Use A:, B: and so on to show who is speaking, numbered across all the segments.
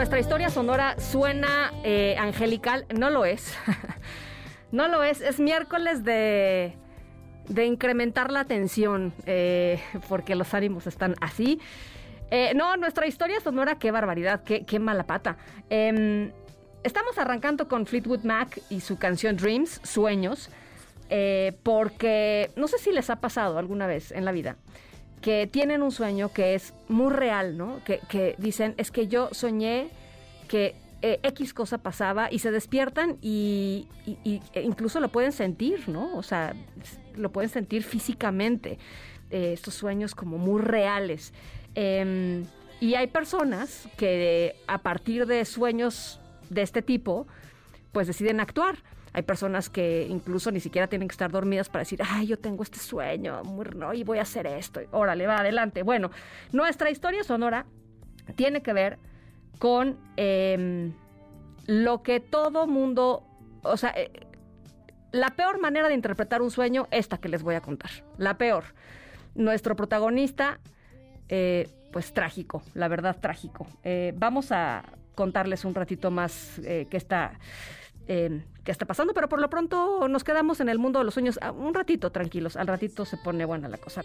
A: Nuestra historia sonora suena eh, angelical, no lo es. no lo es, es miércoles de, de incrementar la tensión, eh, porque los ánimos están así. Eh, no, nuestra historia sonora, qué barbaridad, qué, qué mala pata. Em, estamos arrancando con Fleetwood Mac y su canción Dreams, Sueños, porque no sé si les ha pasado alguna vez en la vida que tienen un sueño que es muy real, ¿no? Que, dicen, es que yo soñé que eh, X cosa pasaba y se despiertan y, e incluso lo pueden sentir, ¿no? O sea, lo pueden sentir físicamente, eh, estos sueños como muy reales. Em, y hay personas que a partir de sueños de este tipo, pues deciden actuar. Hay personas que incluso ni siquiera tienen que estar dormidas para decir, ay, yo tengo este sueño, y voy a hacer esto. Órale, va adelante. Bueno, nuestra historia sonora tiene que ver con em, lo que todo mundo, o sea, eh, la peor manera de interpretar un sueño, esta que les voy a contar. La peor. Nuestro protagonista, eh, pues trágico, la verdad trágico. Eh, vamos a contarles un ratito más que está eh, qué está pasando, pero por lo pronto nos quedamos en el mundo de los sueños ah, un ratito tranquilos, al ratito se pone buena la cosa.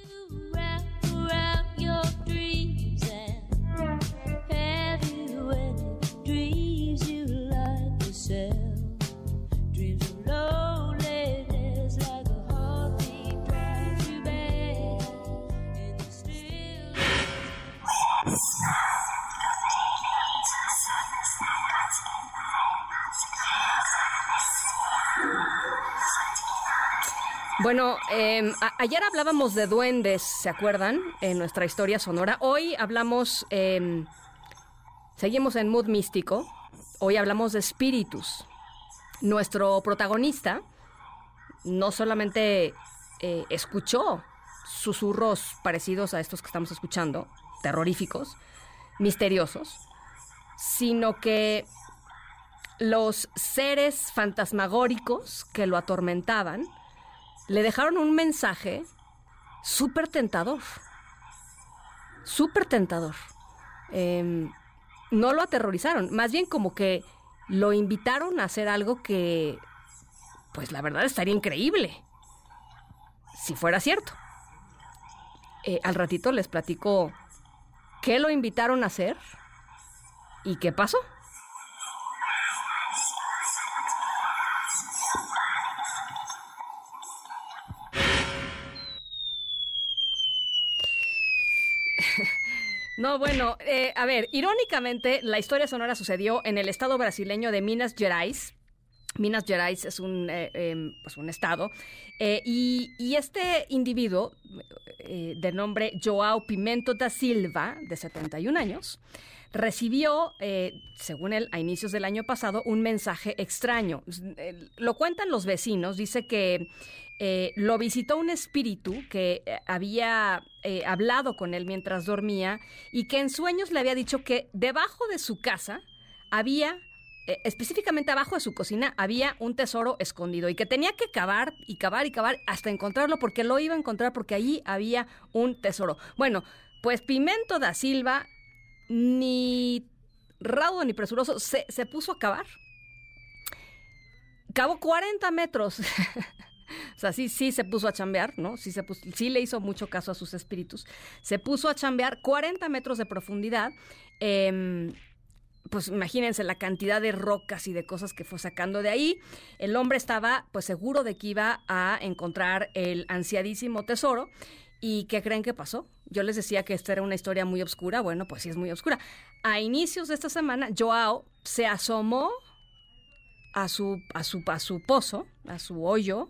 A: Bueno, em, ayer hablábamos de duendes, ¿se acuerdan? En nuestra historia sonora. Hoy hablamos, em, seguimos en mood místico. Hoy hablamos de espíritus. Nuestro protagonista no solamente eh, escuchó susurros parecidos a estos que estamos escuchando, terroríficos, misteriosos, sino que los seres fantasmagóricos que lo atormentaban le dejaron un mensaje súper tentador. Súper tentador. Em, no lo aterrorizaron, más bien como que lo invitaron a hacer algo que, pues la verdad estaría increíble, si fuera cierto. Eh, al ratito les platico qué lo invitaron a hacer y qué pasó. No, bueno, eh, a ver, irónicamente, la historia sonora sucedió en el estado brasileño de Minas Gerais. Minas Gerais es un, eh, em, pues un estado. Eh, y, este individuo, de nombre Joao Pimento da Silva, de 71 años, recibió, según él, a inicios del año pasado, un mensaje extraño. Lo cuentan los vecinos, dice que eh, lo visitó un espíritu que eh, había eh, hablado con él mientras dormía y que en sueños le había dicho que debajo de su casa había específicamente abajo de su cocina había un tesoro escondido y que tenía que cavar y cavar y cavar hasta encontrarlo porque lo iba a encontrar porque allí había un tesoro. Bueno, pues Pimento da Silva, ni raudo ni presuroso, se, se puso a cavar. Cavó 40 metros O sea, sí, sí se puso a chambear, ¿no? Sí, se sí le hizo mucho caso a sus espíritus. Se puso a chambear 40 metros de profundidad. Em, pues imagínense la cantidad de rocas y de cosas que fue sacando de ahí. El hombre estaba pues seguro de que iba a encontrar el ansiadísimo tesoro ¿Y qué creen que pasó? Yo les decía que esta era una historia muy oscura. Bueno, pues sí es muy oscura. A inicios de esta semana, Joao se asomó a su, a su, a su pozo, a su hoyo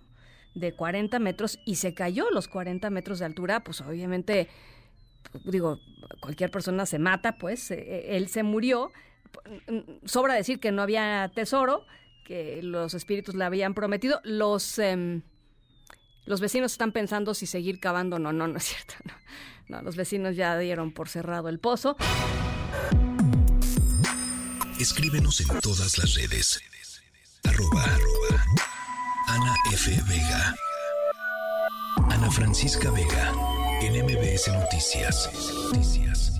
A: de 40 metros y se cayó los 40 metros de altura. Pues obviamente, digo, cualquier persona se mata, pues eh, él se murió. Sobra decir que no había tesoro, que los espíritus le habían prometido. Los... Em, los vecinos están pensando si seguir cavando. No, no, no es cierto. No, los vecinos ya dieron por cerrado el pozo.
B: Escríbenos en todas las redes. Arroba, Ana F. Vega. Ana Francisca Vega. En Noticias. Noticias.